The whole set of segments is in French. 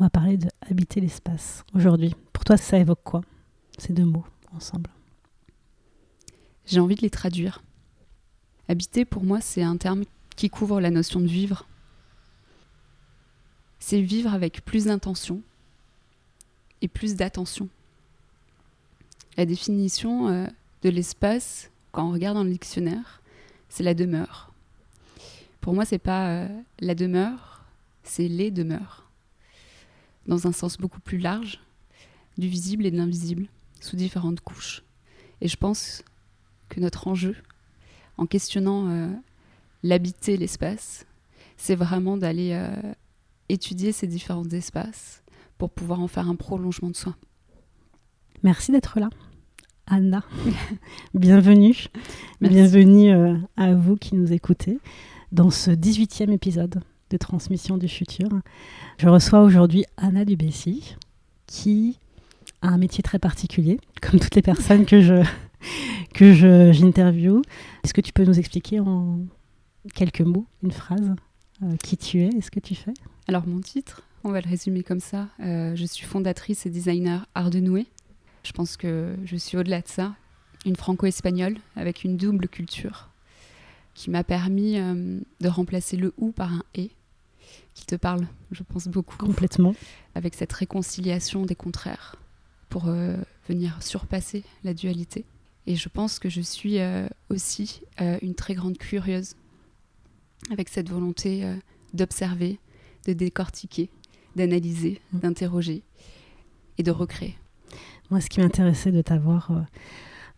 On va parler de habiter l'espace aujourd'hui. Pour toi, ça évoque quoi Ces deux mots ensemble? J'ai envie de les traduire. Habiter, pour moi, c'est un terme qui couvre la notion de vivre. C'est vivre avec plus d'intention et plus d'attention. La définition euh, de l'espace, quand on regarde dans le dictionnaire, c'est la demeure. Pour moi, c'est pas euh, la demeure, c'est les demeures. Dans un sens beaucoup plus large, du visible et de l'invisible, sous différentes couches. Et je pense que notre enjeu, en questionnant euh, l'habiter, l'espace, c'est vraiment d'aller euh, étudier ces différents espaces pour pouvoir en faire un prolongement de soi. Merci d'être là. Anna, bienvenue. Merci. Bienvenue euh, à vous qui nous écoutez dans ce 18e épisode de Transmission du futur. Je reçois aujourd'hui Anna Dubessy qui a un métier très particulier, comme toutes les personnes que je que j'interviewe. Est-ce que tu peux nous expliquer en quelques mots, une phrase, euh, qui tu es et ce que tu fais? Alors mon titre, on va le résumer comme ça. Euh, je suis fondatrice et designer art de nouer. Je pense que je suis au-delà de ça, une franco-espagnole avec une double culture qui m'a permis euh, de remplacer le ou par un et qui te parle, je pense beaucoup, Complètement. avec cette réconciliation des contraires pour euh, venir surpasser la dualité. Et je pense que je suis euh, aussi euh, une très grande curieuse avec cette volonté d'observer, de décortiquer, d'analyser, Mm. d'interroger et de recréer. Moi, ce qui m'intéressait de t'avoir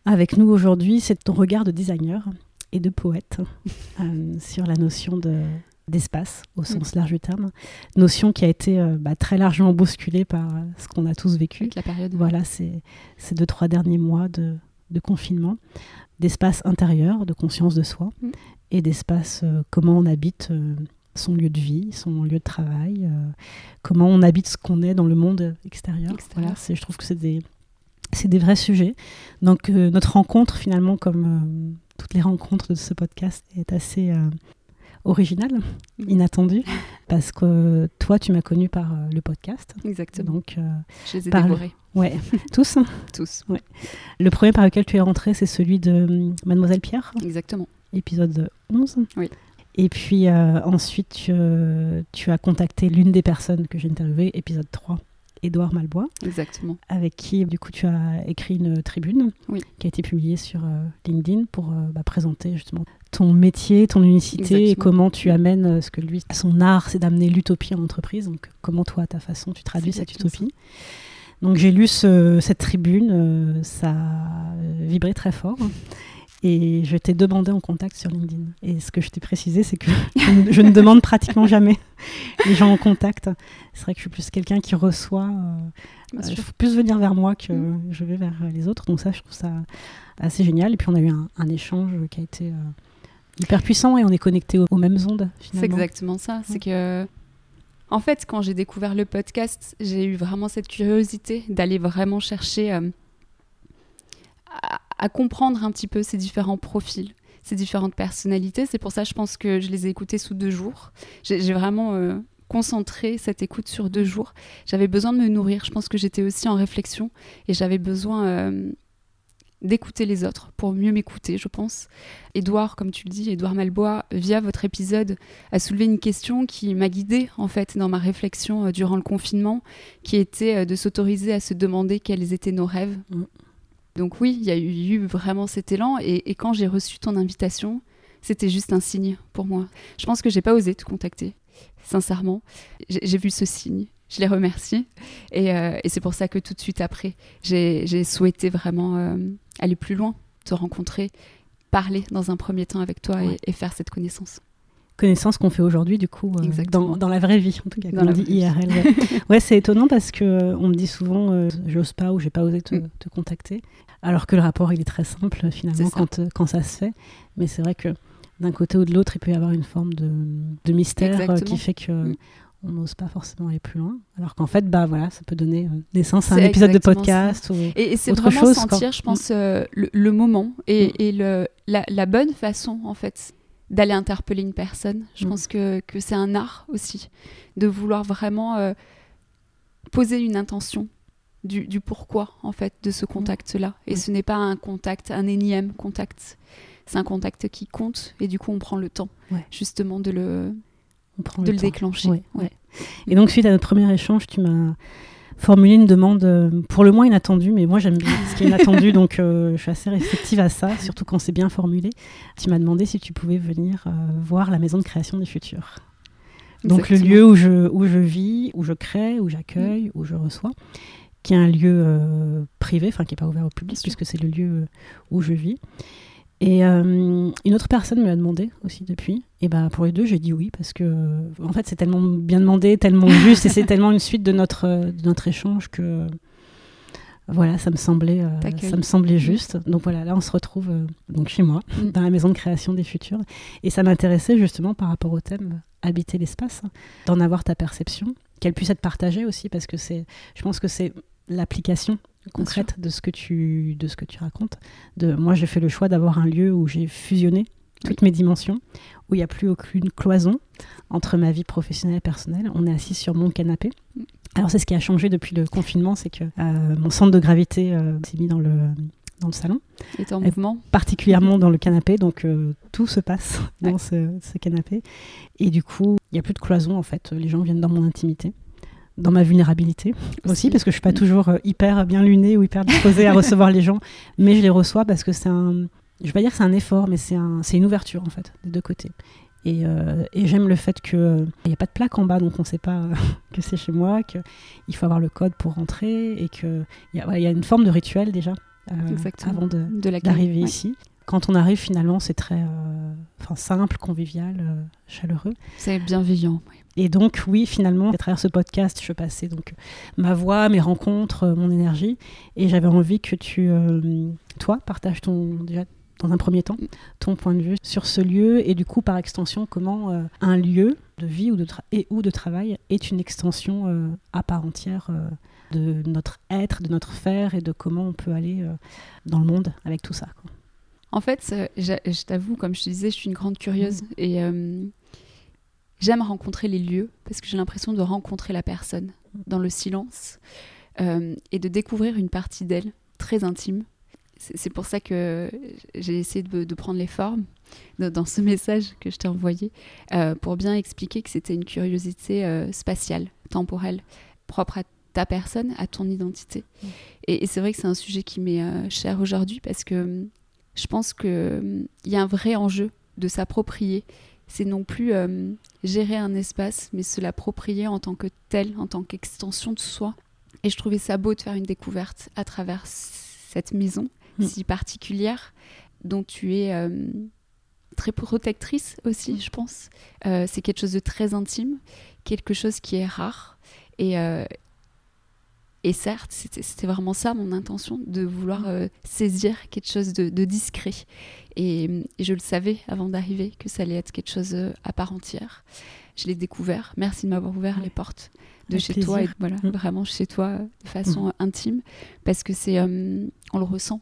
avec nous aujourd'hui, c'est ton regard de designer et de poète euh, sur la notion de d'espace au sens large du terme, notion qui a été euh, bah, très largement bousculée par euh, ce qu'on a tous vécu. Avec la période. Voilà, ces, ces deux, trois derniers mois de, de confinement, d'espace intérieur, de conscience de soi, Mm. et d'espace, euh, comment on habite son lieu de vie, son lieu de travail, comment on habite ce qu'on est dans le monde extérieur. Extérieur. Voilà, c'est- je trouve que c'est des, c'est des vrais sujets. Donc notre rencontre, finalement, comme toutes les rencontres de ce podcast, est assez originale, Mm. inattendue, parce que toi, tu m'as connu par euh, le podcast. Exactement. Donc, euh, je les ai dévorés, ouais, tous. tous. Le premier par lequel tu es rentré, c'est celui de hum, Mademoiselle Pierre, Exactement. épisode 11. Oui. Et puis euh, ensuite, tu, tu as contacté l'une des personnes que j'ai interviewées, épisode 3, Édouard Malbois, Exactement. avec qui du coup tu as écrit une tribune Oui. qui a été publiée sur euh, LinkedIn pour euh, bah, présenter justement ton métier, ton unicité et comment tu amènes euh, ce que lui, son art, c'est d'amener l'utopie en entreprise. Donc comment toi, à ta façon, tu traduis cette utopie. Donc j'ai lu ce- cette tribune, ça a vibré très fort. Et je t'ai demandé en contact sur LinkedIn. Et ce que je t'ai précisé, c'est que je ne, demande pratiquement jamais les gens en contact. C'est vrai que je suis plus quelqu'un qui reçoit. euh, euh, il faut plus venir vers moi que Mm. je vais vers les autres. Donc ça, je trouve ça assez génial. Et puis on a eu un, un échange qui a été euh, hyper puissant et on est connecté aux, aux mêmes ondes C'est exactement ça. C'est que, en fait, quand j'ai découvert le podcast, j'ai eu vraiment cette curiosité d'aller vraiment chercher euh, à, à comprendre un petit peu ces différents profils, ces différentes personnalités. C'est pour ça, je pense que je les ai écoutés sous deux jours. J'ai vraiment euh, concentré cette écoute sur deux jours. J'avais besoin de me nourrir. Je pense que j'étais aussi en réflexion et j'avais besoin euh, d'écouter les autres pour mieux m'écouter, je pense. Édouard, comme tu le dis, Édouard Malbois, via votre épisode, a soulevé une question qui m'a guidée en fait dans ma réflexion euh, durant le confinement, qui était de s'autoriser à se demander quels étaient nos rêves. Mm. Donc oui, il y a eu, vraiment cet élan et, et quand j'ai reçu ton invitation, c'était juste un signe pour moi. Je pense que j'ai pas osé te contacter, sincèrement. J'ai vu ce signe je les remercie. Et, euh, et c'est pour ça que tout de suite après, j'ai j'ai souhaité vraiment euh, aller plus loin, te rencontrer, parler dans un premier temps avec toi Ouais. et, et faire cette connaissance. Connaissance qu'on fait aujourd'hui, du coup, euh, dans, dans la vraie vie, en tout cas, la on dit. IRL. Ouais, Ouais, c'est étonnant parce que euh, on me dit souvent, euh, j'ose pas ou j'ai pas osé te, Mm. te contacter, alors que le rapport, il est très simple finalement ça. quand, quand ça se fait. Mais c'est vrai que d'un côté ou de l'autre, il peut y avoir une forme de, de mystère qui fait que Mm. on n'ose pas forcément aller plus loin. Alors qu'en fait, bah voilà, ça peut donner naissance à un épisode de podcast. Ou... Et, et c'est Autre vraiment chose, sentir, quoi. je pense, euh, le, le moment et, Mm. et le, la, la bonne façon, en fait, d'aller interpeller une personne. Je Mm. pense que, que c'est un art aussi, de vouloir vraiment euh, poser une intention du, du pourquoi, en fait, de ce contact-là. Et Mm. ce n'est pas un contact, un énième contact. C'est un contact qui compte et du coup, on prend le temps, Ouais. justement, de le, on prend de le déclencher. Ouais, Ouais. ouais. Et donc, suite à notre premier échange, tu m'as formulé une demande euh, pour le moins inattendue, mais moi j'aime bien ce qui est inattendu, donc euh, je suis assez réceptive à ça, surtout quand c'est bien formulé. Tu m'as demandé si tu pouvais venir euh, voir la maison de création des futurs. Donc le lieu où je, où je vis, où je crée, où j'accueille, où je reçois, qui est un lieu euh, privé, enfin qui n'est pas ouvert au public, puisque c'est le lieu où je vis. Et euh, une autre personne me l'a demandé aussi depuis. Et ben pour les deux, j'ai dit oui parce que euh, en fait c'est tellement bien demandé, tellement juste, et c'est tellement une suite de notre euh, de notre échange que voilà, ça me semblait euh, ça me semblait juste. Donc voilà, là on se retrouve euh, donc chez moi, Mm. dans la maison de création des futurs, et ça m'intéressait justement par rapport au thème habiter l'espace, d'en avoir ta perception, qu'elle puisse être partagée aussi parce que c'est, je pense que c'est l'application concrète de ce que tu de ce que tu racontes. De moi, j'ai fait le choix d'avoir un lieu où j'ai fusionné toutes mes dimensions, où il n'y a plus aucune cloison entre ma vie professionnelle et personnelle. On est assis sur mon canapé. Alors c'est ce qui a changé depuis le confinement, c'est que euh, mon centre de gravité euh, s'est mis dans le dans le salon, est en Et- mouvement. particulièrement dans le canapé, donc euh, tout se passe dans Ouais. ce, ce canapé. Et du coup, il n'y a plus de cloison en fait. Les gens viennent dans mon intimité, dans ma vulnérabilité aussi, parce que je suis pas Mm. toujours euh, hyper bien lunée ou hyper disposée à recevoir les gens, mais je les reçois parce que c'est un, je vais pas dire que c'est un effort, mais c'est un, c'est une ouverture en fait des deux côtés. Et, euh, et j'aime le fait que il n'y a pas de plaque en bas, donc on ne sait pas euh, que c'est chez moi, qu'il faut avoir le code pour rentrer, et qu'il y, a- y a une forme de rituel déjà euh, avant de, de d'arriver Ouais. ici. Quand on arrive, finalement, c'est très euh, simple, convivial, euh, chaleureux. C'est bienveillant. ouais. Et donc, oui, finalement, à travers ce podcast, je passais donc ma voix, mes rencontres, euh, mon énergie. Et j'avais envie que tu, euh, toi, partages ton, déjà, dans un premier temps, ton point de vue sur ce lieu et du coup, par extension, comment euh, un lieu de vie ou de, et, ou de travail est une extension euh, à part entière de notre être, de notre faire et de comment on peut aller dans le monde avec tout ça. quoi. En fait, j'a- je t'avoue, comme je te disais, je suis une grande curieuse Mm. et j'aime rencontrer les lieux parce que j'ai l'impression de rencontrer la personne dans le silence euh, et de découvrir une partie d'elle très intime. C'est pour ça que j'ai essayé de, de prendre les formes dans ce message que je t'ai envoyé euh, pour bien expliquer que c'était une curiosité euh, spatiale, temporelle, propre à ta personne, à ton identité. Et, et c'est vrai que c'est un sujet qui m'est cher aujourd'hui parce que hum, je pense qu'il y a un vrai enjeu de s'approprier. C'est non plus euh, gérer un espace, mais se l'approprier en tant que tel, en tant qu'extension de soi. Et je trouvais ça beau de faire une découverte à travers cette maison Mm. si particulière, dont tu es euh, très protectrice aussi, Mm. je pense. Euh, c'est quelque chose de très intime, quelque chose qui est rare. Et, euh, et certes, c'était vraiment ça mon intention, de vouloir euh, saisir quelque chose de, de discret. Et, et je le savais avant d'arriver que ça allait être quelque chose euh, à part entière. Je l'ai découvert. Merci de m'avoir ouvert Ouais. les portes de Avec chez toi et voilà, Mm. vraiment chez toi de façon euh, intime parce que c'est euh, on le ressent.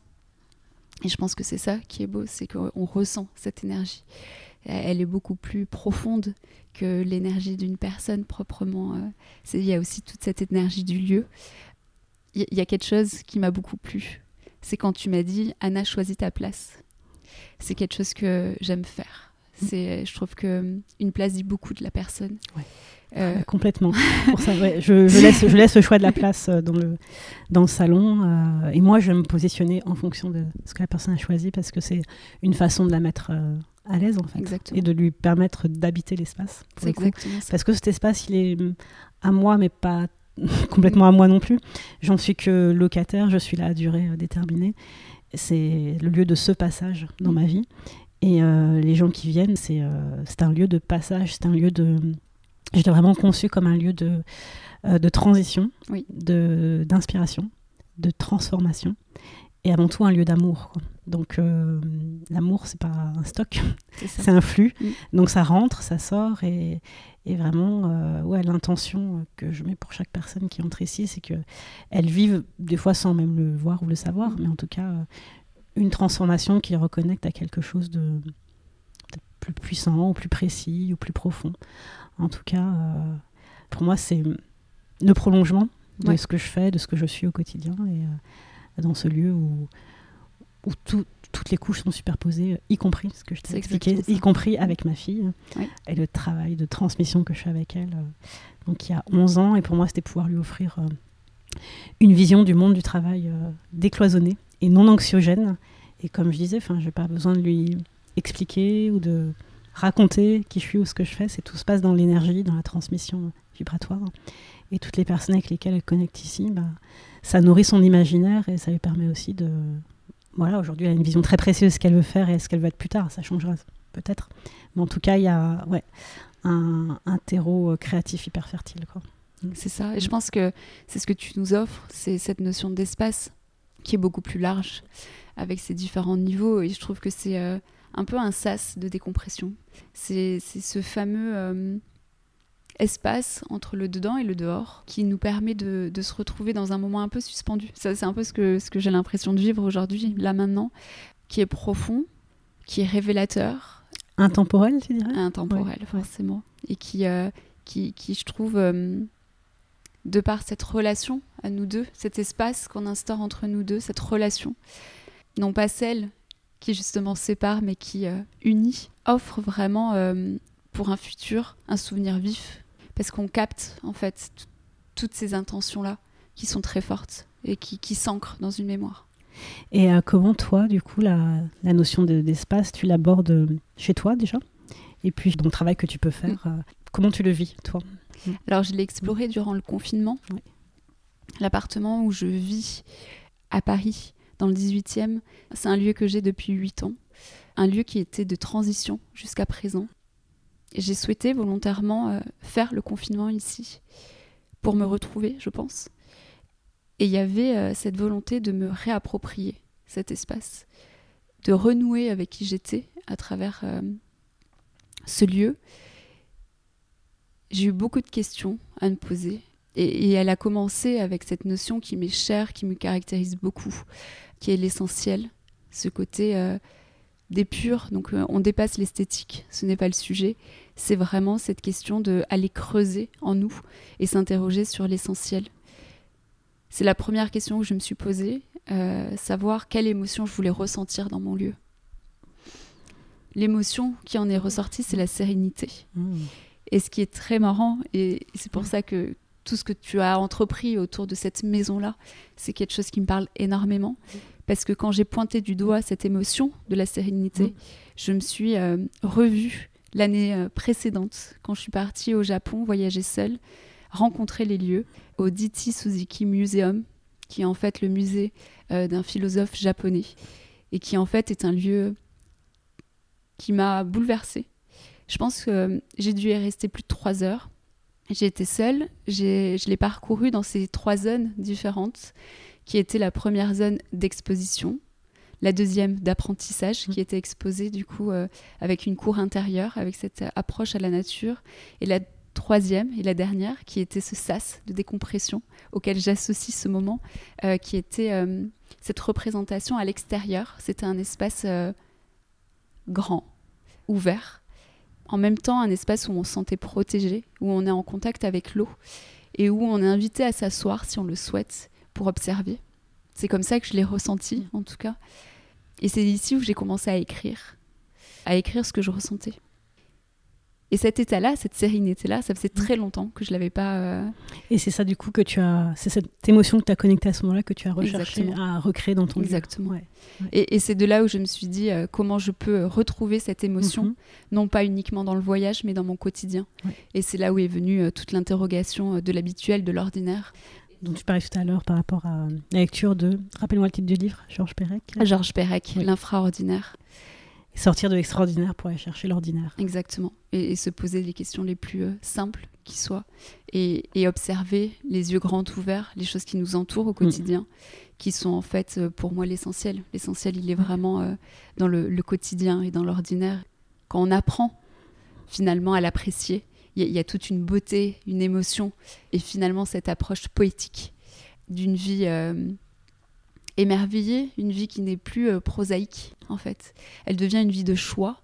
Et je pense que c'est ça qui est beau, c'est qu'on ressent cette énergie. Elle est beaucoup plus profonde que l'énergie d'une personne proprement. euh, Il y a aussi toute cette énergie du lieu. Il y, a quelque chose qui m'a beaucoup plu. c'est quand tu m'as dit Anna, choisis ta place. C'est quelque chose que j'aime faire. Mm. C'est, je trouve que une place dit beaucoup de la personne. Ouais. Euh, Ouais, complètement. Pour ça, ouais, je, je laisse, je laisse le choix de la place euh, dans le, dans le salon. euh, et moi, je vais me positionner en fonction de ce que la personne a choisi parce que c'est une façon de la mettre à l'aise, en fait. Exactement. Et de lui permettre d'habiter l'espace. pour le. Parce que cet espace, il est mm, à moi, mais pas complètement à moi non plus. J'en suis que locataire, je suis là à durée euh, déterminée. C'est le lieu de ce passage dans ma vie. Et euh, les gens qui viennent, c'est euh, c'est un lieu de passage, c'est un lieu de... Je l'ai vraiment conçu comme un lieu de, euh, de transition, Oui. d'inspiration, de transformation, et avant tout un lieu d'amour. Donc l'amour, c'est pas un stock, C'est un flux. Donc ça rentre, ça sort et, et vraiment, euh, ouais, l'intention que je mets pour chaque personne qui entre ici, c'est que elles vivent des fois sans même le voir ou le savoir, mais en tout cas euh, une transformation qui reconnecte à quelque chose de, de plus puissant ou plus précis ou plus profond. En tout cas, euh, pour moi, c'est le prolongement de Ouais. ce que je fais, de ce que je suis au quotidien et euh, dans ce lieu où, où tout- toutes les couches sont superposées, y compris ce que je t'ai expliqué, y compris avec ma fille Oui. et le travail de transmission que je fais avec elle. euh, Donc il y a 11 ans et pour moi c'était pouvoir lui offrir euh, une vision du monde du travail euh, décloisonnée et non anxiogène. Et comme je disais, je n'ai pas besoin de lui expliquer ou de raconter qui je suis ou ce que je fais. C'est tout se passe dans l'énergie, dans la transmission vibratoire. Et toutes les personnes avec lesquelles elle connecte ici, bah, ça nourrit son imaginaire et ça lui permet aussi de... Voilà, aujourd'hui, elle a une vision très précise de ce qu'elle veut faire et ce qu'elle veut être plus tard. Ça changera peut-être. Mais en tout cas, il y a ouais, un, un terreau euh, créatif hyper fertile. Quoi. C'est ça. Et je pense que c'est ce que tu nous offres, c'est cette notion d'espace qui est beaucoup plus large, avec ses différents niveaux. Et je trouve que c'est euh, un peu un sas de décompression. C'est c'est ce fameux euh, espace entre le dedans et le dehors qui nous permet de, de se retrouver dans un moment un peu suspendu. Ça, c'est un peu ce que, ce que j'ai l'impression de vivre aujourd'hui, là maintenant, qui est profond, qui est révélateur, Intemporel, tu dirais? Intemporel Ouais, forcément. Et qui, euh, qui, qui je trouve euh, de par cette relation à nous deux cet espace qu'on instaure entre nous deux cette relation non pas celle qui justement sépare mais qui euh, unit offre vraiment pour un futur un souvenir vif parce qu'on capte en fait toutes ces intentions là qui sont très fortes et qui, qui s'ancrent dans une mémoire Et euh, comment toi, du coup, la, la notion de- d'espace, tu l'abordes euh, chez toi déjà? Et puis dans le travail que tu peux faire, euh, comment tu le vis, toi? Alors, je l'ai exploré durant le confinement. Oui. L'appartement où je vis à Paris, dans le 18e, c'est un lieu que j'ai depuis 8 ans. Un lieu qui était de transition jusqu'à présent. J'ai souhaité volontairement euh, faire le confinement ici pour me retrouver, je pense. Et il y avait euh, cette volonté de me réapproprier cet espace, de renouer avec qui j'étais à travers euh, ce lieu j'ai eu beaucoup de questions à me poser. Et, et elle a commencé avec cette notion qui m'est chère, qui me caractérise beaucoup, qui est l'essentiel, ce côté des purs. Donc euh, on dépasse l'esthétique, ce n'est pas le sujet. C'est vraiment cette question de aller creuser en nous et s'interroger sur l'essentiel. C'est la première question que je me suis posée, euh, savoir quelle émotion je voulais ressentir dans mon lieu. L'émotion qui en est ressortie, c'est la sérénité. Mmh. Et ce qui est très marrant, et c'est pour ça que tout ce que tu as entrepris autour de cette maison-là, c'est quelque chose qui me parle énormément. Parce que quand j'ai pointé du doigt cette émotion de la sérénité, Mm. je me suis euh, revue l'année euh, précédente, quand je suis partie au Japon, voyager seule, rencontrer les lieux au Diti Suzuki Museum, qui est en fait le musée euh, d'un philosophe japonais, et qui en fait est un lieu qui m'a bouleversée. Je pense que j'ai dû y rester plus de trois heures. J'ai été seule, je l'ai parcouru dans ces trois zones différentes, qui étaient la première zone d'exposition, la deuxième d'apprentissage, qui était exposée du coup euh, avec une cour intérieure, avec cette euh, approche à la nature, et la troisième et la dernière, qui était ce sas de décompression auquel j'associe ce moment, euh, qui était euh, cette représentation à l'extérieur. C'était un espace grand, ouvert, en même temps un espace où on se sentait protégé, où on est en contact avec l'eau et où on est invité à s'asseoir si on le souhaite pour observer C'est comme ça que je l'ai ressenti, en tout cas. Et c'est ici où j'ai commencé à écrire, à écrire ce que je ressentais. Et cet état-là, cette sérénité-là, ça faisait très longtemps que je l'avais pas. euh, Et c'est ça, du coup, que tu as. C'est cette émotion que tu as connectée à ce moment-là que tu as recherché Exactement. à recréer dans ton livre. Exactement. Ouais. Et, et c'est de là où je me suis dit euh, comment je peux retrouver cette émotion, Mhm. non pas uniquement dans le voyage, mais dans mon quotidien. Ouais. Et c'est là où est venue euh, toute l'interrogation de l'habituel, de l'ordinaire. Dont tu parlais tout à l'heure par rapport à la lecture de. Rappelle-moi le titre du livre, Georges Perec. Georges Perec, Oui. l'infraordinaire. Sortir de l'extraordinaire pour aller chercher l'ordinaire. Exactement. Et, et se poser les questions les plus euh, simples qui soient. Et, et observer les yeux grands ouverts, les choses qui nous entourent au quotidien, qui sont en fait euh, pour moi l'essentiel. L'essentiel, il est vraiment euh, dans le, le quotidien et dans l'ordinaire. Quand on apprend finalement à l'apprécier, il y, a- toute une beauté, une émotion, et finalement cette approche poétique d'une vie euh, émerveillée, une vie qui n'est plus euh, prosaïque en fait. Elle devient une vie de choix.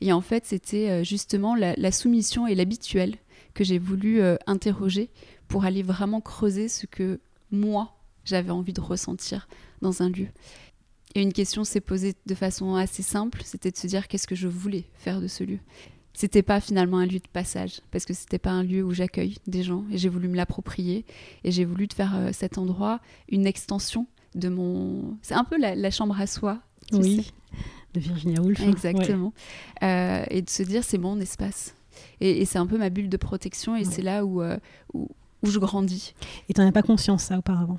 Et en fait, c'était euh, justement la, soumission et l'habituel que j'ai voulu interroger pour aller vraiment creuser ce que moi, j'avais envie de ressentir dans un lieu. Et une question s'est posée de façon assez simple, c'était de se dire qu'est-ce que je voulais faire de ce lieu. C'était pas finalement un lieu de passage, parce que c'était pas un lieu où j'accueille des gens, et j'ai voulu me l'approprier, et j'ai voulu de faire euh, cet endroit une extension de mon... C'est un peu la, la chambre à soi. tu Oui, sais. de Virginia Woolf. Exactement. Euh, et de se dire, c'est mon espace. Et, et c'est un peu ma bulle de protection, et Ouais. c'est là où, euh, où, où je grandis. Et tu n'en avais pas conscience, ça, auparavant?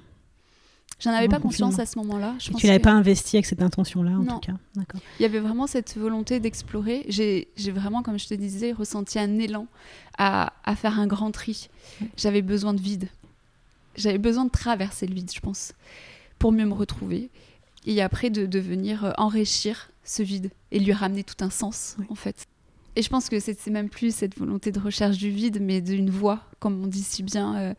J'en avais pas conscience à ce moment-là. Je pense Tu l'avais que- pas investi avec cette intention-là, en Non. tout cas. D'accord. Il y avait vraiment cette volonté d'explorer. J'ai j'ai vraiment, comme je te disais, ressenti un élan à, à faire un grand tri. J'avais besoin de vide. J'avais besoin de traverser le vide, je pense, pour mieux me retrouver. Et après, de, de venir euh, enrichir ce vide et lui ramener tout un sens, Oui. en fait. Et je pense que c'est c'est même plus cette volonté de recherche du vide, mais d'une voie, comme on dit si bien, euh,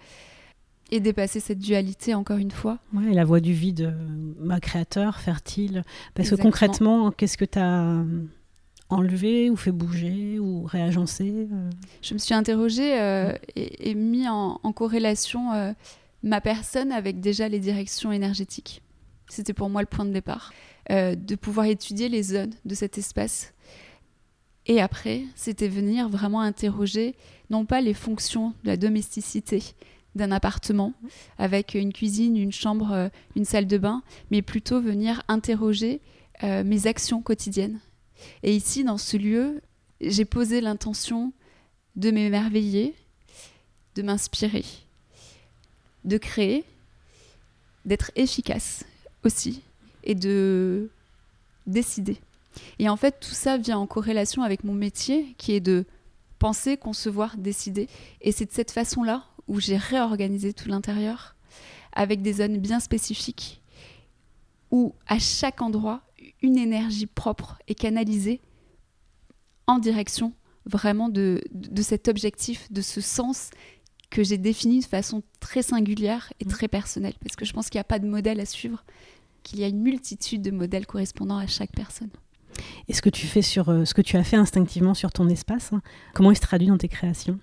et dépasser cette dualité, encore une fois. Ouais, la voix du vide, euh, ma créateur, fertile. Parce que concrètement, qu'est-ce que tu as enlevé ou fait bouger ou réagencé euh, je me suis interrogée euh, et, et mis en, en corrélation euh, ma personne avec déjà les directions énergétiques. C'était pour moi le point de départ, euh, de pouvoir étudier les zones de cet espace. Et après, c'était venir vraiment interroger non pas les fonctions de la domesticité d'un appartement avec une cuisine, une chambre, euh, une salle de bain, mais plutôt venir interroger euh, mes actions quotidiennes. Et ici, dans ce lieu, j'ai posé l'intention de m'émerveiller, de m'inspirer, de créer, d'être efficace aussi et de décider. Et en fait, tout ça vient en corrélation avec mon métier qui est de penser, concevoir, décider. Et c'est de cette façon-là où j'ai réorganisé tout l'intérieur avec des zones bien spécifiques où à chaque endroit, une énergie propre est canalisée en direction vraiment de, de cet objectif, de ce sens que j'ai défini de façon très singulière et très personnelle. Parce que je pense qu'il n'y a pas de modèle à suivre, qu'il y a une multitude de modèles correspondant à chaque personne. Et ce que tu fais sur euh, ce que tu as fait instinctivement sur ton espace, hein, comment il se traduit dans tes créations?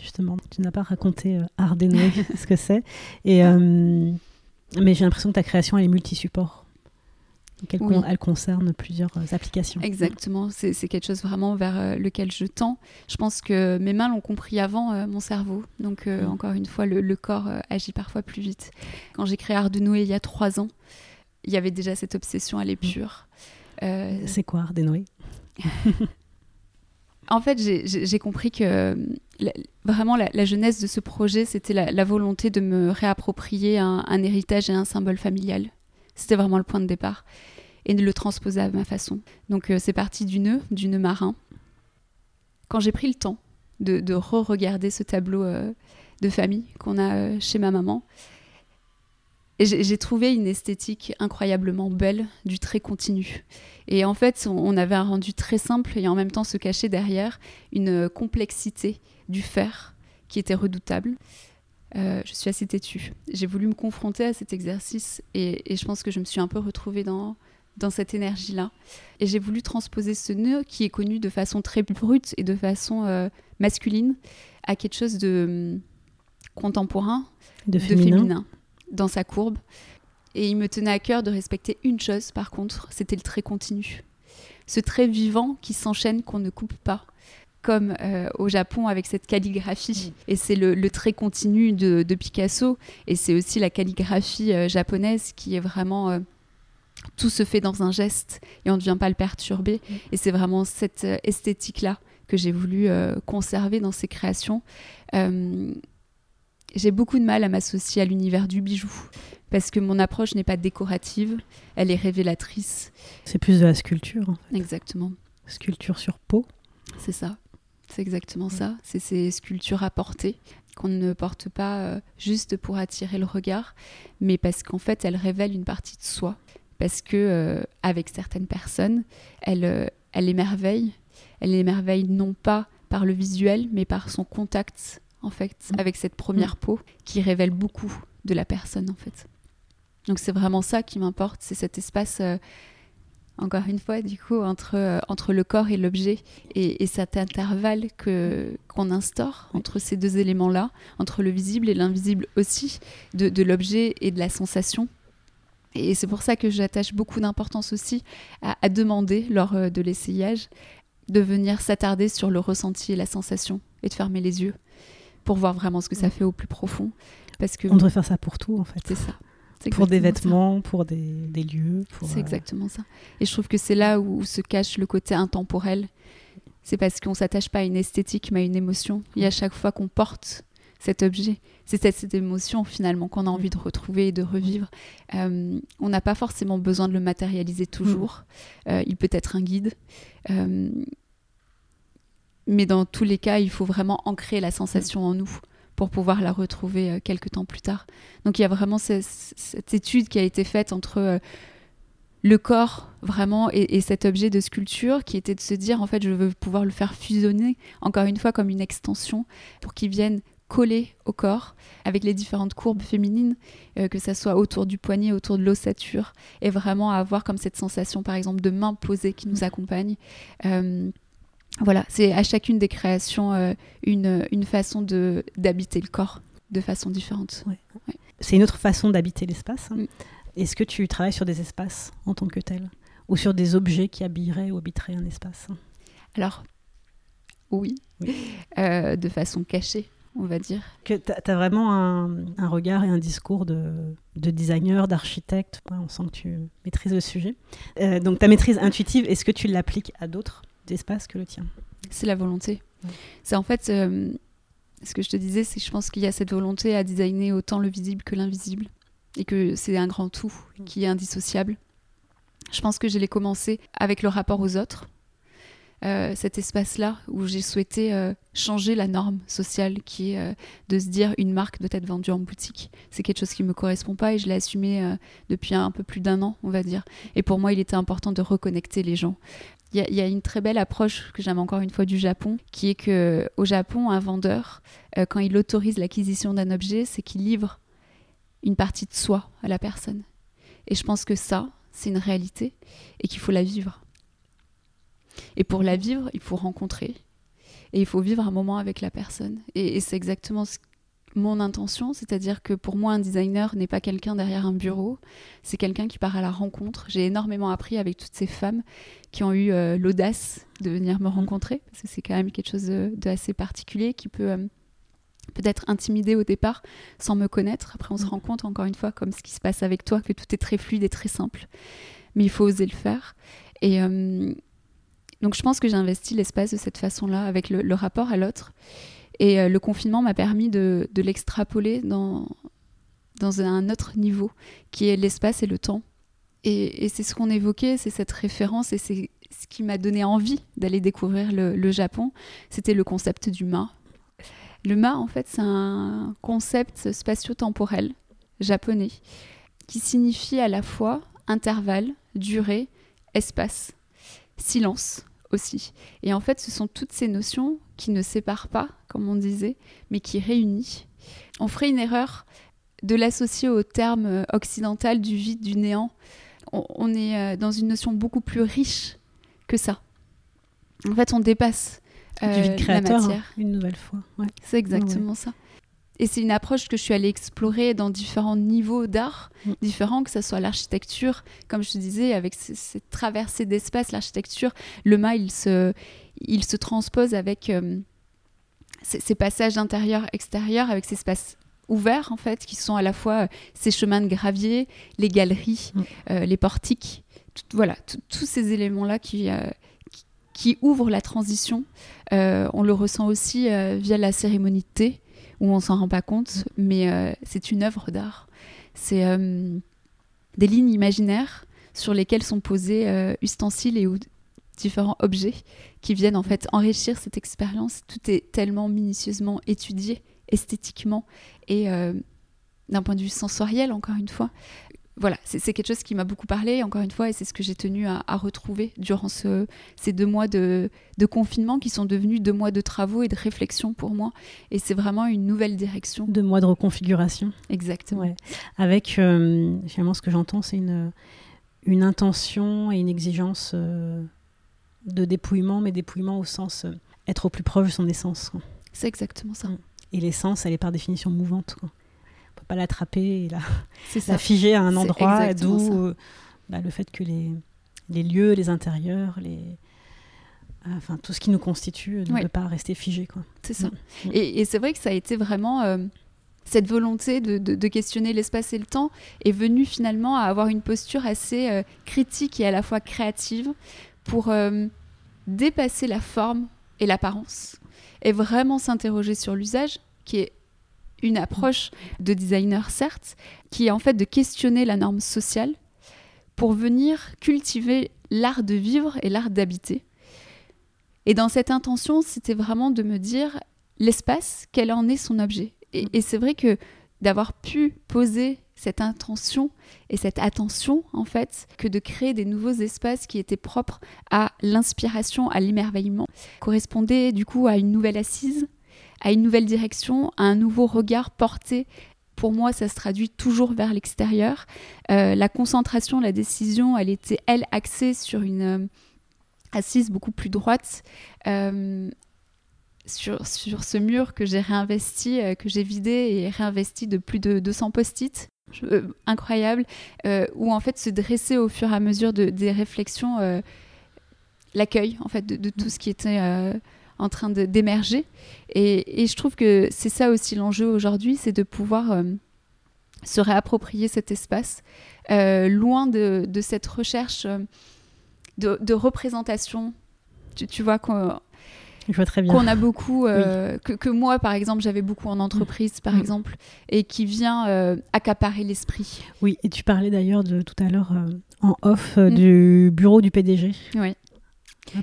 Justement, tu n'as pas raconté euh, Art ce que c'est. Et euh, mais j'ai l'impression que ta création elle est multi-support. Oui. con- elle concerne plusieurs euh, applications. Exactement, c'est quelque chose vraiment vers euh, lequel je tends. Je pense que mes mains l'ont compris avant euh, mon cerveau. Donc, euh, Mm. encore une fois, le, le corps agit parfois plus vite. Quand j'ai créé Art de Noé il y a trois ans, il y avait déjà cette obsession à l'épure. Euh, C'est quoi Art En fait, j'ai- compris que euh, vraiment la, jeunesse de ce projet, c'était la, volonté de me réapproprier un, héritage et un symbole familial. C'était vraiment le point de départ. Et de le transposer à ma façon. Donc euh, c'est parti du nœud, du nœud marin. Quand j'ai pris le temps de, de re-regarder ce tableau euh, de famille qu'on a chez ma maman, et j'ai trouvé une esthétique incroyablement belle, du trait continu. Et en fait, on, on avait un rendu très simple et en même temps se cachait derrière une euh, complexité du fer qui était redoutable. Euh, je suis assez têtue. J'ai voulu me confronter à cet exercice et, et je pense que je me suis un peu retrouvée dans, dans cette énergie-là. Et j'ai voulu transposer ce nœud qui est connu de façon très brute et de façon euh, masculine à quelque chose de hum, contemporain, De féminin dans sa courbe. Et il me tenait à cœur de respecter une chose, par contre, c'était le trait continu. Ce trait vivant qui s'enchaîne, qu'on ne coupe pas, comme euh, au Japon avec cette calligraphie. Et c'est le, trait continu de, Picasso, et c'est aussi la calligraphie euh, japonaise qui est vraiment... Euh, tout se fait dans un geste et on ne vient pas le perturber. Et c'est vraiment cette esthétique-là que j'ai voulu conserver dans ces créations. J'ai beaucoup de mal à m'associer à l'univers du bijou parce que mon approche n'est pas décorative, elle est révélatrice. C'est plus de la sculpture. En fait. Exactement. Sculpture sur peau. C'est ça. C'est exactement ça. C'est ces sculptures à porter qu'on ne porte pas euh, juste pour attirer le regard, mais parce qu'en fait, elles révèlent une partie de soi. Parce que euh, avec certaines personnes, elles, euh, elles émerveillent. Elles émerveillent non pas par le visuel, mais par son contact en fait mmh. avec cette première mmh. peau qui révèle beaucoup de la personne en fait. Donc c'est vraiment ça qui m'importe, c'est cet espace, euh, encore une fois, du coup, entre, euh, entre le corps et l'objet, et, cet intervalle que, qu'on instaure entre ces deux éléments-là, entre le visible et l'invisible aussi, de, de l'objet et de la sensation. Et c'est pour ça que j'attache beaucoup d'importance aussi à, demander, lors euh, de l'essayage, de venir s'attarder sur le ressenti et la sensation, et de fermer les yeux, pour voir vraiment ce que ça fait au plus profond. Parce que, On devrait faire ça pour tout, en fait. C'est ça pour des vêtements, pour des, lieux. C'est euh, exactement ça. Et je trouve que c'est là où se cache le côté intemporel. C'est parce qu'on s'attache pas à une esthétique, mais à une émotion. Et à chaque fois qu'on porte cet objet, c'est cette, émotion finalement qu'on a envie de retrouver et de revivre. Euh, on n'a pas forcément besoin de le matérialiser toujours. Mm. Euh, il peut être un guide. Mais dans tous les cas, il faut vraiment ancrer la sensation en nous pour pouvoir la retrouver euh, quelques temps plus tard. Donc il y a vraiment cette, étude qui a été faite entre euh, le corps vraiment et, cet objet de sculpture qui était de se dire en fait je veux pouvoir le faire fusionner encore une fois comme une extension pour qu'il vienne coller au corps avec les différentes courbes féminines, euh, que ça soit autour du poignet, autour de l'ossature, et vraiment avoir comme cette sensation par exemple de main posée qui nous accompagne voilà, c'est à chacune des créations euh, une, une, façon d'habiter le corps de façon différente. C'est une autre façon d'habiter l'espace. Hein. Mm. Est-ce que tu travailles sur des espaces en tant que tel Ou sur des objets qui habilleraient ou habiteraient un espace? Alors, oui, euh, de façon cachée, on va dire. Tu as, vraiment un, un, regard et un discours de, de designer, d'architecte. on sent que tu maîtrises le sujet. Euh, donc ta maîtrise intuitive, est-ce que tu l'appliques à d'autres? D'espace que le tien. C'est la volonté. C'est en fait, euh, ce que je te disais, c'est que je pense qu'il y a cette volonté à designer autant le visible que l'invisible. Et que c'est un grand tout qui est indissociable. Je pense que je l'ai commencé avec le rapport aux autres. Euh, cet espace-là où j'ai souhaité euh, changer la norme sociale qui est de se dire une marque doit être vendue en boutique. C'est quelque chose qui ne me correspond pas et je l'ai assumé depuis un peu plus d'un an, on va dire. Et pour moi, il était important de reconnecter les gens. Il y, a une très belle approche que j'aime encore une fois du Japon, qui est que au Japon, un vendeur, euh, quand il autorise l'acquisition d'un objet, c'est qu'il livre une partie de soi à la personne. Et je pense que ça, c'est une réalité et qu'il faut la vivre. Et pour la vivre, il faut rencontrer et il faut vivre un moment avec la personne. Et, et c'est exactement ce mon intention, c'est-à-dire que pour moi, un designer n'est pas quelqu'un derrière un bureau, c'est quelqu'un qui part à la rencontre. J'ai énormément appris avec toutes ces femmes qui ont eu euh, l'audace de venir me rencontrer, parce que c'est quand même quelque chose de, assez particulier qui peut euh, peut-être intimider au départ sans me connaître. Après, on se rend compte, encore une fois, comme ce qui se passe avec toi, que tout est très fluide et très simple. Mais il faut oser le faire. Et euh, donc, je pense que j'ai investi l'espace de cette façon-là, avec le rapport à l'autre. Et euh, le confinement m'a permis de, l'extrapoler dans, dans un autre niveau, qui est l'espace et le temps. Et, c'est ce qu'on évoquait, c'est cette référence, et c'est ce qui m'a donné envie d'aller découvrir le, Japon, c'était le concept du ma. Le ma, en fait, c'est un concept spatio-temporel japonais qui signifie à la fois intervalle, durée, espace, silence aussi. Et en fait, ce sont toutes ces notions qui ne séparent pas, comme on disait, mais qui réunissent. On ferait une erreur de l'associer au terme occidental du vide, du néant. On, est euh, dans une notion beaucoup plus riche que ça. En fait, on dépasse du vide euh, créateur, la matière. une nouvelle fois. C'est exactement ça. Et c'est une approche que je suis allée explorer dans différents niveaux d'art, Mm. différents, que ce soit l'architecture, comme je te disais, avec cette traversée d'espace, l'architecture, le mât, il se, il se transpose avec euh, ces, ces passages intérieur-extérieur, avec ces espaces ouverts, en fait, qui sont à la fois euh, ces chemins de gravier, les galeries, Mm. euh, les portiques, tout- voilà, tous ces éléments-là qui, euh, qui, ouvrent la transition. Euh, on le ressent aussi euh, via la cérémonie de thé, où on s'en rend pas compte, mais euh, c'est une œuvre d'art. C'est euh, des lignes imaginaires sur lesquelles sont posés euh, ustensiles et différents objets qui viennent en fait enrichir cette expérience. Tout est tellement minutieusement étudié esthétiquement et d'un point de vue sensoriel, encore une fois. Voilà, c'est quelque chose qui m'a beaucoup parlé, encore une fois, et c'est ce que j'ai tenu à, à retrouver durant ce- ces deux mois de, de confinement qui sont devenus deux mois de travaux et de réflexion pour moi. Et c'est vraiment une nouvelle direction. Deux mois de reconfiguration. Exactement. Ouais. Avec, euh, finalement, ce que j'entends, c'est une, une intention et une exigence euh, de dépouillement, mais dépouillement au sens euh, être au plus proche de son essence. C'est exactement ça. Mm. Et l'essence, elle est par définition mouvante. quoi. Peut pas l'attraper et la, la figer à un endroit, d'où euh, bah, le fait que les, les lieux, les intérieurs, les, enfin, tout ce qui nous constitue euh, ne Ouais. peut pas rester figé. Quoi. C'est ça. Mm. Et, et c'est vrai que ça a été vraiment euh, cette volonté de, de- de questionner l'espace et le temps est venue finalement à avoir une posture assez euh, critique et à la fois créative pour euh, dépasser la forme et l'apparence et vraiment s'interroger sur l'usage qui est une approche de designer certes qui est en fait de questionner la norme sociale pour venir cultiver l'art de vivre et l'art d'habiter. Et dans cette intention, c'était vraiment de me dire l'espace, quel en est son objet. Et, et c'est vrai que d'avoir pu poser cette intention et cette attention, en fait, que de créer des nouveaux espaces qui étaient propres à l'inspiration, à l'émerveillement, correspondait du coup à une nouvelle assise, à une nouvelle direction, à un nouveau regard porté. Pour moi, ça se traduit toujours vers l'extérieur. Euh, la concentration, la décision, elle était, elle, axée sur une euh, assise beaucoup plus droite. Euh, sur, sur ce mur que j'ai réinvesti, que j'ai vidé et réinvesti de plus de 200 post-it. Incroyable, où en fait se dresser au fur et à mesure de, des réflexions l'accueil en fait de, tout ce qui était en train d'émerger. Et, et je trouve que c'est ça aussi l'enjeu aujourd'hui, c'est de pouvoir euh, se réapproprier cet espace, euh, loin de, de cette recherche euh, de, de représentation. Tu, tu vois qu'on a beaucoup, euh, que, que moi par exemple j'avais beaucoup en entreprise par Mm. exemple, et qui vient euh, accaparer l'esprit. Oui, et tu parlais d'ailleurs de tout à l'heure euh, en off Mm. du bureau du PDG. Oui.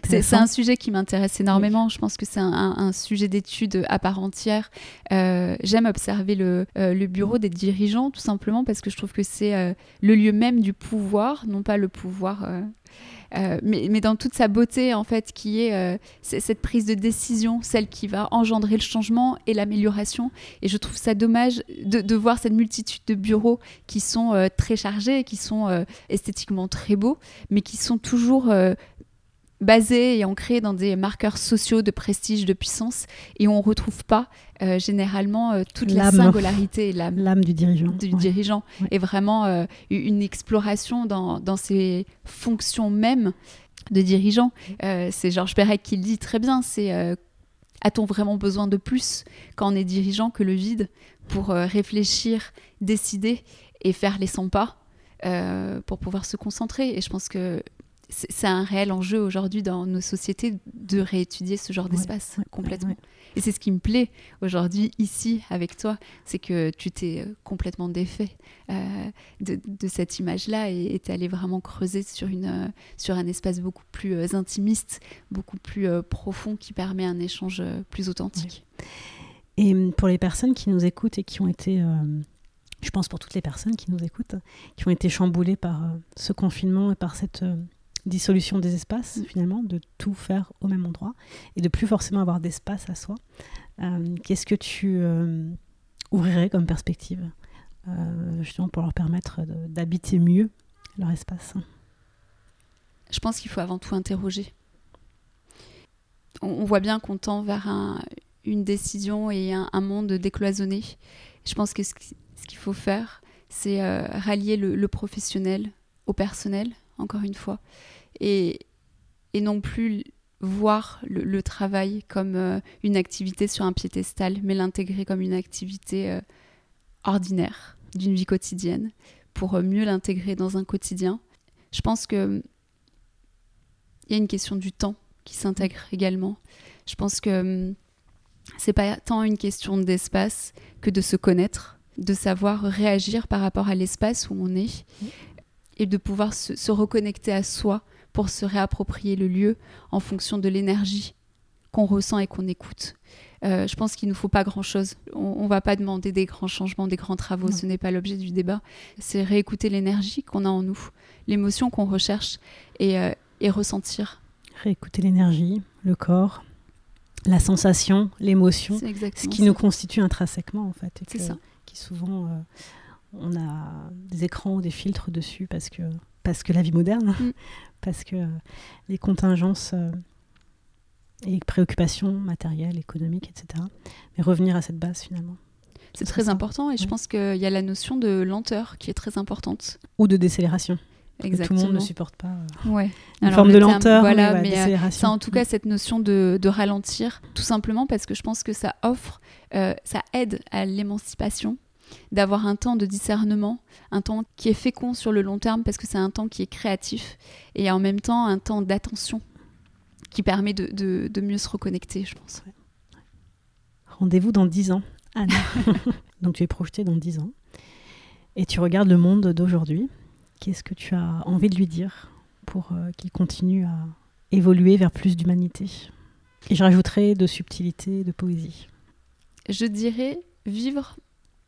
C'est un sujet qui m'intéresse énormément. Je pense que c'est un, un- un sujet d'étude à part entière. Euh, J'aime observer le, euh, le bureau des dirigeants, tout simplement parce que je trouve que c'est euh, le lieu même du pouvoir, non pas le pouvoir, mais, mais dans toute sa beauté, en fait, qui est cette prise de décision, celle qui va engendrer le changement et l'amélioration. Et je trouve ça dommage de, de voir cette multitude de bureaux qui sont très chargés, qui sont esthétiquement très beaux, mais qui sont toujours basés et ancrés dans des marqueurs sociaux de prestige, de puissance, et on ne retrouve pas euh, généralement euh, toute la singularité et l'âme du dirigeant. du Ouais. dirigeant Ouais. et vraiment euh, une exploration dans, dans ses fonctions mêmes de dirigeant. C'est Georges Perec qui le dit très bien, c'est a-t-on vraiment besoin de plus quand on est dirigeant que le vide pour réfléchir, décider et faire les 100 pas pour pouvoir se concentrer? Et je pense que c'est un réel enjeu aujourd'hui dans nos sociétés de réétudier ce genre Ouais, d'espace ouais, complètement. ouais. Et c'est ce qui me plaît aujourd'hui ici avec toi, c'est que tu t'es euh, complètement défait euh, de, de cette image-là et tu allé vraiment creuser sur, une, euh, sur un espace beaucoup plus euh, intimiste, beaucoup plus profond qui permet un échange plus authentique. Et hum, pour les personnes qui nous écoutent et qui ont été, je pense pour toutes les personnes qui nous écoutent, qui ont été chamboulées par euh, ce confinement et par cette euh, dissolution des espaces, Mm. finalement, de tout faire au même endroit et de plus forcément avoir d'espace à soi, euh, qu'est-ce que tu euh, ouvrirais comme perspective, euh, justement pour leur permettre d'habiter mieux leur espace? Je pense qu'il faut avant tout interroger. On, on voit bien qu'on tend vers un- une décision et un, monde décloisonné. Je pense que ce, qu'il faut faire, c'est rallier le, professionnel au personnel, encore une fois, et, et non plus voir le, travail comme euh, une activité sur un piédestal, mais l'intégrer comme une activité euh, ordinaire d'une vie quotidienne pour mieux l'intégrer dans un quotidien. Je pense que il y a une question du temps qui s'intègre également. Je pense que hum, c'est pas tant une question d'espace que de se connaître, de savoir réagir par rapport à l'espace où on est et de pouvoir se, reconnecter à soi pour se réapproprier le lieu en fonction de l'énergie qu'on ressent et qu'on écoute. Euh, je pense qu'il ne nous faut pas grand-chose. On ne va pas demander des grands changements, des grands travaux, ce n'est pas l'objet du débat. C'est réécouter l'énergie qu'on a en nous, l'émotion qu'on recherche et, euh, et ressentir. Réécouter l'énergie, le corps, la sensation, l'émotion, ce qui nous constitue intrinsèquement en fait. C'est ça. Qui souvent, euh, on a des écrans ou des filtres dessus parce que, parce que la vie moderne, mm. Parce que les contingences euh, et préoccupations matérielles, économiques, etc. Mais revenir à cette base finalement. C'est très important et je pense qu'il y a la notion de lenteur qui est très importante. Ou de décélération. Exactement. tout le monde ne supporte pas euh, ouais. une forme de lenteur. voilà, mais, euh, ça en tout cas cette notion de, ralentir, tout simplement parce que je pense que ça offre, euh, ça aide à l'émancipation, d'avoir un temps de discernement, un temps qui est fécond sur le long terme parce que c'est un temps qui est créatif et en même temps un temps d'attention qui permet de, de, mieux se reconnecter, je pense. Rendez-vous dans dix ans, Anne. Donc tu es projetée dans dix ans et tu regardes le monde d'aujourd'hui Qu'est-ce que tu as envie de lui dire pour euh, qu'il continue à évoluer vers plus d'humanité? Et je rajouterai de subtilité, de poésie. Je dirais vivre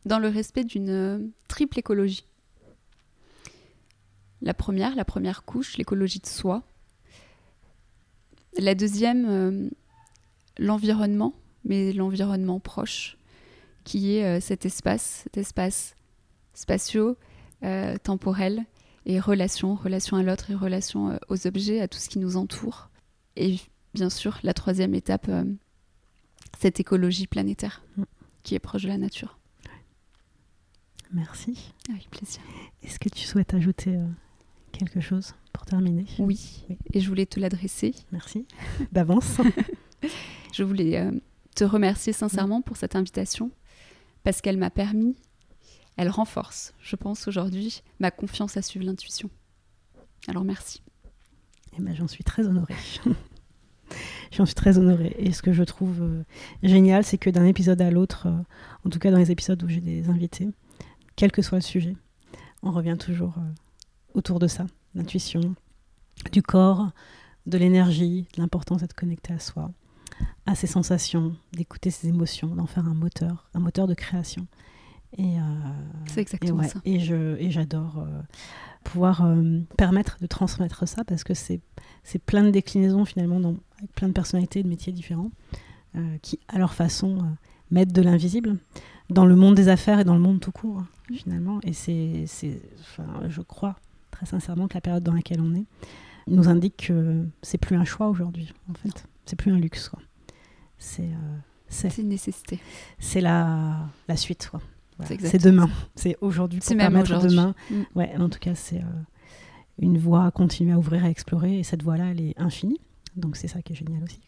dans le respect d'une euh, triple écologie. La première, la première couche, l'écologie de soi. La deuxième, euh, l'environnement, mais l'environnement proche, qui est cet espace, cet espace spatio, temporel, et relation, relation à l'autre et relation euh, aux objets, à tout ce qui nous entoure. Et bien sûr, la troisième étape, euh, cette écologie planétaire mm. qui est proche de la nature. Merci. Avec plaisir. Est-ce que tu souhaites ajouter euh, quelque chose pour terminer? Oui. et je voulais te l'adresser. Merci d'avance. je voulais te remercier sincèrement pour cette invitation parce qu'elle m'a permis elle renforce, je pense aujourd'hui, ma confiance à suivre l'intuition. Alors merci. Eh ben, j'en suis très honorée. j'en suis très honorée. Et ce que je trouve euh, génial, c'est que d'un épisode à l'autre, euh, en tout cas dans les épisodes où j'ai des invités, quel que soit le sujet, on revient toujours euh, autour de ça, l'intuition, du corps, de l'énergie, de l'importance d'être connecté à soi, à ses sensations, d'écouter ses émotions, d'en faire un moteur, un moteur de création. Et, euh, c'est exactement ça. Et, je, et j'adore euh, pouvoir euh, permettre de transmettre ça parce que c'est, c'est plein de déclinaisons finalement dans, avec plein de personnalités, de métiers différents qui, à leur façon, mettent de l'invisible dans le monde des affaires et dans le monde tout court. Finalement. Et c'est, enfin, je crois très sincèrement que la période dans laquelle on est nous indique que c'est plus un choix aujourd'hui en fait. C'est plus un luxe. Quoi. C'est, c'est, une nécessité. C'est la, la suite. Quoi c'est demain. C'est aujourd'hui pour permettre demain. Mm. Ouais, en tout cas, c'est euh, une voie à continuer à ouvrir, à explorer. Et cette voie-là, elle est infinie. Donc c'est ça qui est génial aussi.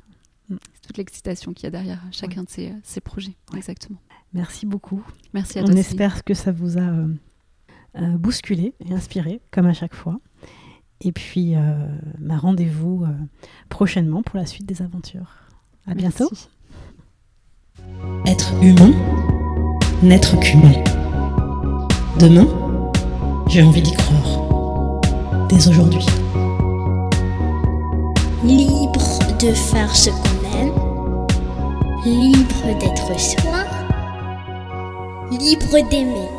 Mm. C'est toute l'excitation qu'il y a derrière chacun de ces, ces projets. Exactement. Merci beaucoup. Merci à toi. On espère que ça vous a euh, euh, bousculé et inspiré, comme à chaque fois. Et puis, bah, rendez-vous prochainement pour la suite des aventures. À bientôt. Être humain n'être qu'humain. Demain, j'ai envie d'y croire. Dès aujourd'hui. Libre de faire ce qu'on aime. Libre d'être soi. Libre d'aimer.